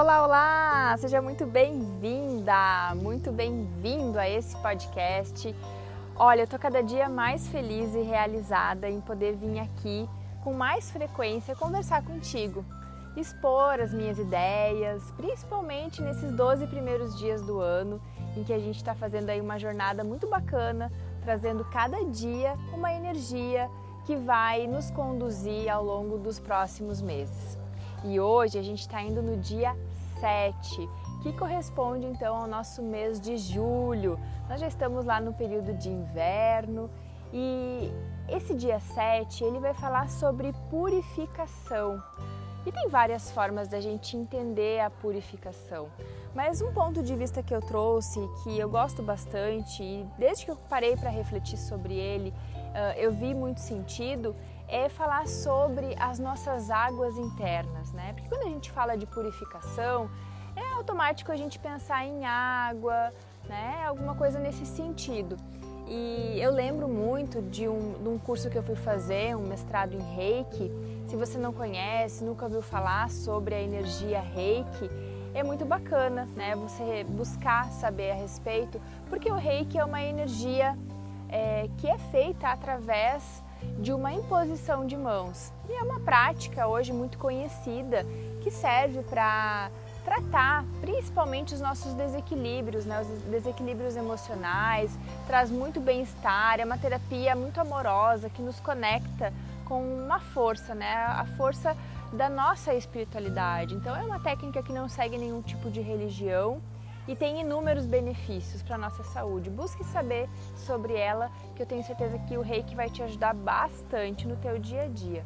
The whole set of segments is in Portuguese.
Olá, olá! Seja muito bem-vinda, muito bem-vindo a esse podcast. Olha, eu tô cada dia mais feliz e realizada em poder vir aqui com mais frequência conversar contigo, expor as minhas ideias, principalmente nesses 12 primeiros dias do ano, em que a gente está fazendo aí uma jornada muito bacana, trazendo cada dia uma energia que vai nos conduzir ao longo dos próximos meses. E hoje a gente está indo no dia 7, que corresponde então ao nosso mês de julho. Nós já estamos lá no período de inverno e esse dia 7 ele vai falar sobre purificação. E tem várias formas da gente entender a purificação. Mas um ponto de vista que eu trouxe, que eu gosto bastante, e desde que eu parei para refletir sobre ele, eu vi muito sentido, é falar sobre as nossas águas internas, né? Porque quando a gente fala de purificação, é automático a gente pensar em água, né? Alguma coisa nesse sentido. E eu lembro muito de um, de um curso que eu fui fazer, um mestrado em Reiki. Se você não conhece, nunca ouviu falar sobre a energia Reiki, é muito bacana, né? Você buscar saber a respeito, porque o Reiki é uma energia é, que é feita através de uma imposição de mãos. E é uma prática hoje muito conhecida que serve para tratar principalmente os nossos desequilíbrios, né? os desequilíbrios emocionais, traz muito bem-estar, é uma terapia muito amorosa que nos conecta com uma força, né? a força da nossa espiritualidade. Então é uma técnica que não segue nenhum tipo de religião e tem inúmeros benefícios para a nossa saúde. Busque saber sobre ela, que eu tenho certeza que o reiki vai te ajudar bastante no teu dia a dia.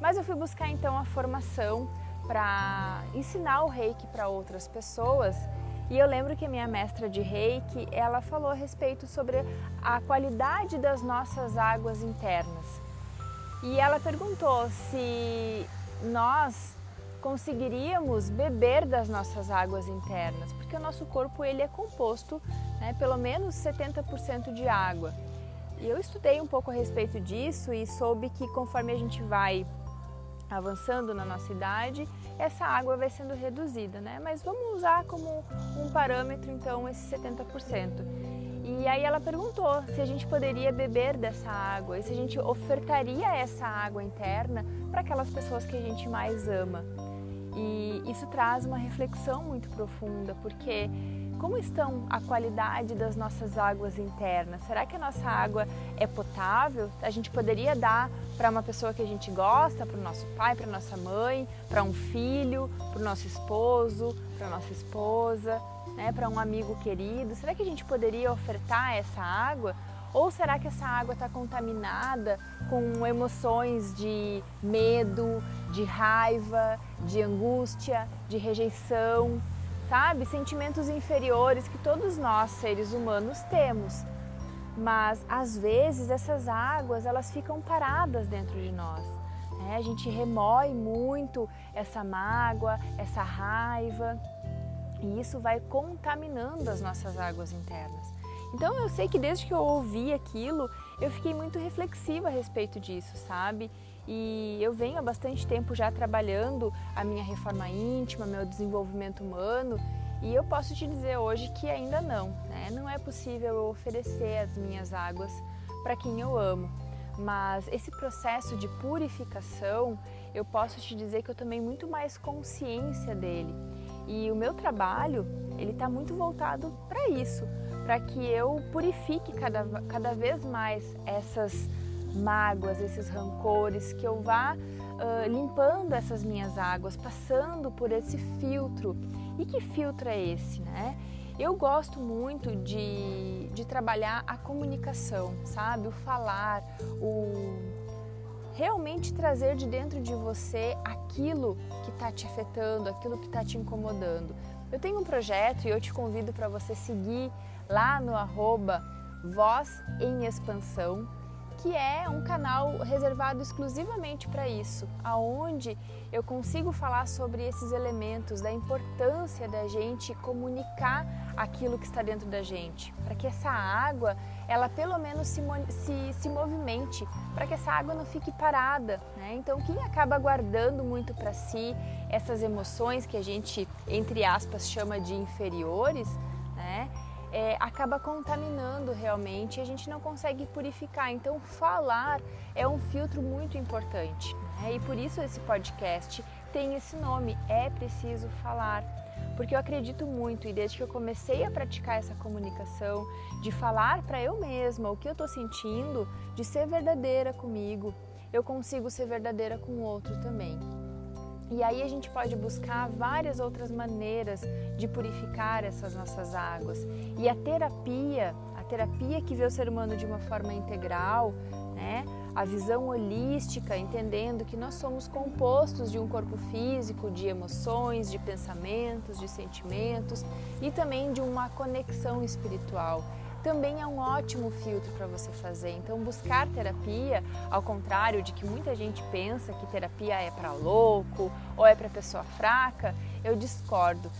Mas eu fui buscar então a formação para ensinar o reiki para outras pessoas e eu lembro que a minha mestra de reiki, ela falou a respeito sobre a qualidade das nossas águas internas. E ela perguntou se nós conseguiríamos beber das nossas águas internas, porque o nosso corpo ele é composto né, pelo menos 70% de água. E eu estudei um pouco a respeito disso e soube que conforme a gente vai avançando na nossa idade, essa água vai sendo reduzida, né? Mas vamos usar como um parâmetro então esse 70%. E aí ela perguntou se a gente poderia beber dessa água e se a gente ofertaria essa água interna para aquelas pessoas que a gente mais ama. E isso traz uma reflexão muito profunda, porque como estão a qualidade das nossas águas internas? Será que a nossa água é potável? A gente poderia dar para uma pessoa que a gente gosta, para o nosso pai, para nossa mãe, para um filho, para o nosso esposo, para nossa esposa, né, para um amigo querido? Será que a gente poderia ofertar essa água? Ou será que essa água está contaminada com emoções de medo, de raiva, de angústia, de rejeição, sabe? Sentimentos inferiores que todos nós, seres humanos, temos. Mas às vezes essas águas elas ficam paradas dentro de nós. Né? A gente remói muito essa mágoa, essa raiva e isso vai contaminando as nossas águas internas. Então eu sei que desde que eu ouvi aquilo, eu fiquei muito reflexiva a respeito disso, sabe? E eu venho há bastante tempo já trabalhando a minha reforma íntima, meu desenvolvimento humano, e eu posso te dizer hoje que ainda não, né? Não é possível eu oferecer as minhas águas para quem eu amo. Mas esse processo de purificação, eu posso te dizer que eu tomei muito mais consciência dele. E o meu trabalho, ele está muito voltado para isso, para que eu purifique cada, cada vez mais essas mágoas, esses rancores, que eu vá uh, limpando essas minhas águas, passando por esse filtro. E que filtro é esse, né? Eu gosto muito de, de trabalhar a comunicação, sabe? O falar, o realmente trazer de dentro de você aquilo que está te afetando, aquilo que está te incomodando. Eu tenho um projeto e eu te convido para você seguir lá no arroba Voz em Expansão, que é um canal reservado exclusivamente para isso, aonde eu consigo falar sobre esses elementos, da importância da gente comunicar aquilo que está dentro da gente, para que essa água, ela pelo menos se, se, se movimente, para que essa água não fique parada. Né? Então, quem acaba guardando muito para si essas emoções que a gente, entre aspas, chama de inferiores? É, acaba contaminando realmente e a gente não consegue purificar. Então, falar é um filtro muito importante. Né? E por isso esse podcast tem esse nome: É Preciso Falar porque eu acredito muito e desde que eu comecei a praticar essa comunicação, de falar para eu mesma o que eu estou sentindo, de ser verdadeira comigo, eu consigo ser verdadeira com o outro também. E aí a gente pode buscar várias outras maneiras de purificar essas nossas águas. E a terapia, a terapia que vê o ser humano de uma forma integral, né? a visão holística, entendendo que nós somos compostos de um corpo físico, de emoções, de pensamentos, de sentimentos e também de uma conexão espiritual. Também é um ótimo filtro para você fazer. Então, buscar terapia, ao contrário de que muita gente pensa que terapia é para louco ou é para pessoa fraca, eu discordo.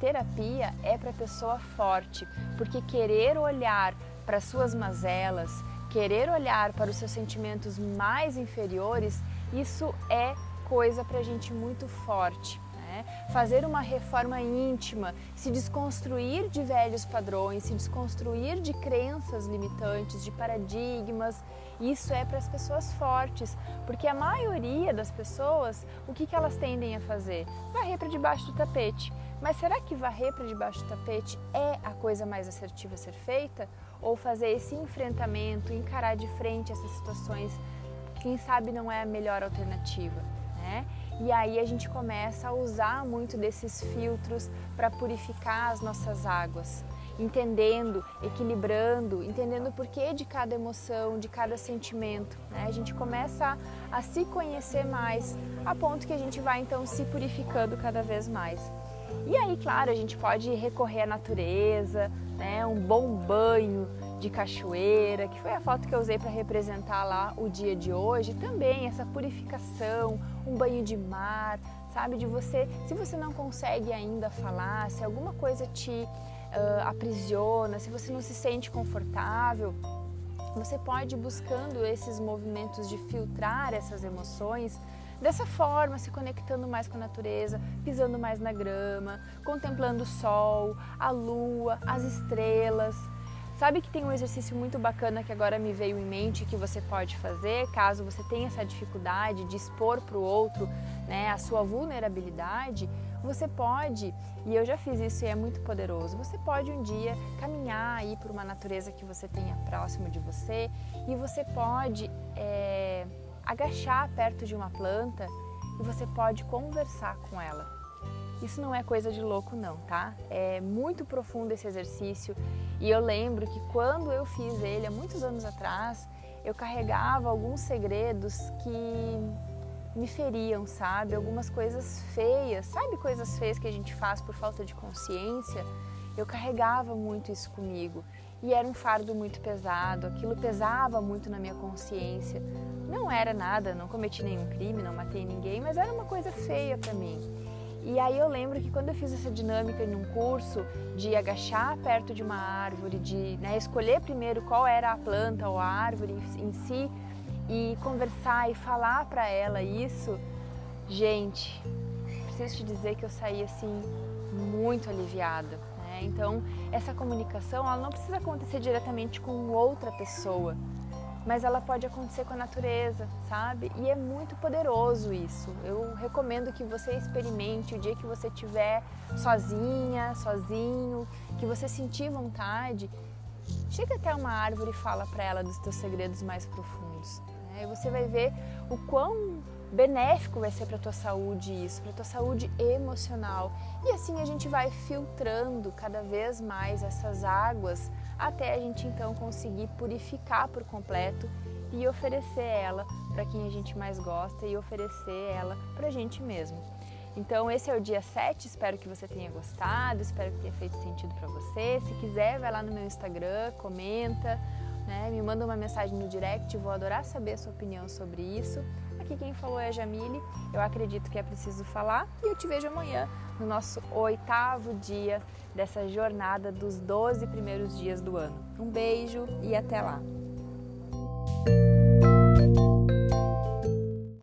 Terapia é para pessoa forte, porque querer olhar para suas mazelas, querer olhar para os seus sentimentos mais inferiores, isso é coisa para gente muito forte. Né? Fazer uma reforma íntima, se desconstruir de velhos padrões, se desconstruir de crenças limitantes, de paradigmas, isso é para as pessoas fortes, porque a maioria das pessoas, o que, que elas tendem a fazer? Varrer para debaixo do tapete. Mas será que varrer para debaixo do tapete é a coisa mais assertiva a ser feita? ou fazer esse enfrentamento, encarar de frente essas situações, quem sabe não é a melhor alternativa, né? E aí a gente começa a usar muito desses filtros para purificar as nossas águas, entendendo, equilibrando, entendendo o porquê de cada emoção, de cada sentimento. Né? A gente começa a, a se conhecer mais, a ponto que a gente vai então se purificando cada vez mais. E aí, claro, a gente pode recorrer à natureza, né? um bom banho de cachoeira, que foi a foto que eu usei para representar lá o dia de hoje. Também essa purificação, um banho de mar, sabe? De você, se você não consegue ainda falar, se alguma coisa te uh, aprisiona, se você não se sente confortável, você pode ir buscando esses movimentos de filtrar essas emoções Dessa forma, se conectando mais com a natureza, pisando mais na grama, contemplando o sol, a lua, as estrelas. Sabe que tem um exercício muito bacana que agora me veio em mente que você pode fazer, caso você tenha essa dificuldade de expor para o outro né, a sua vulnerabilidade, você pode, e eu já fiz isso e é muito poderoso, você pode um dia caminhar aí por uma natureza que você tenha próximo de você e você pode é, agachar perto de uma planta e você pode conversar com ela. Isso não é coisa de louco não, tá? É muito profundo esse exercício e eu lembro que quando eu fiz ele há muitos anos atrás, eu carregava alguns segredos que me feriam, sabe? Algumas coisas feias, sabe coisas feias que a gente faz por falta de consciência? Eu carregava muito isso comigo e era um fardo muito pesado, aquilo pesava muito na minha consciência. Não era nada, não cometi nenhum crime, não matei ninguém, mas era uma coisa feia para mim. E aí eu lembro que quando eu fiz essa dinâmica em um curso de agachar perto de uma árvore, de né, escolher primeiro qual era a planta ou a árvore em si e conversar e falar para ela isso, gente, preciso te dizer que eu saí assim muito aliviada. Né? Então essa comunicação ela não precisa acontecer diretamente com outra pessoa mas ela pode acontecer com a natureza, sabe? E é muito poderoso isso. Eu recomendo que você experimente o dia que você estiver sozinha, sozinho, que você sentir vontade, chega até uma árvore e fala para ela dos teus segredos mais profundos. Né? E você vai ver o quão benéfico vai ser para tua saúde isso, para tua saúde emocional. E assim a gente vai filtrando cada vez mais essas águas até a gente então conseguir purificar por completo e oferecer ela para quem a gente mais gosta e oferecer ela para a gente mesmo. Então esse é o dia 7, espero que você tenha gostado, espero que tenha feito sentido para você. Se quiser, vai lá no meu Instagram, comenta, né? Me manda uma mensagem no direct, vou adorar saber a sua opinião sobre isso. Aqui quem falou é a Jamile, eu acredito que é preciso falar e eu te vejo amanhã no nosso oitavo dia dessa jornada dos 12 primeiros dias do ano. Um beijo e até lá!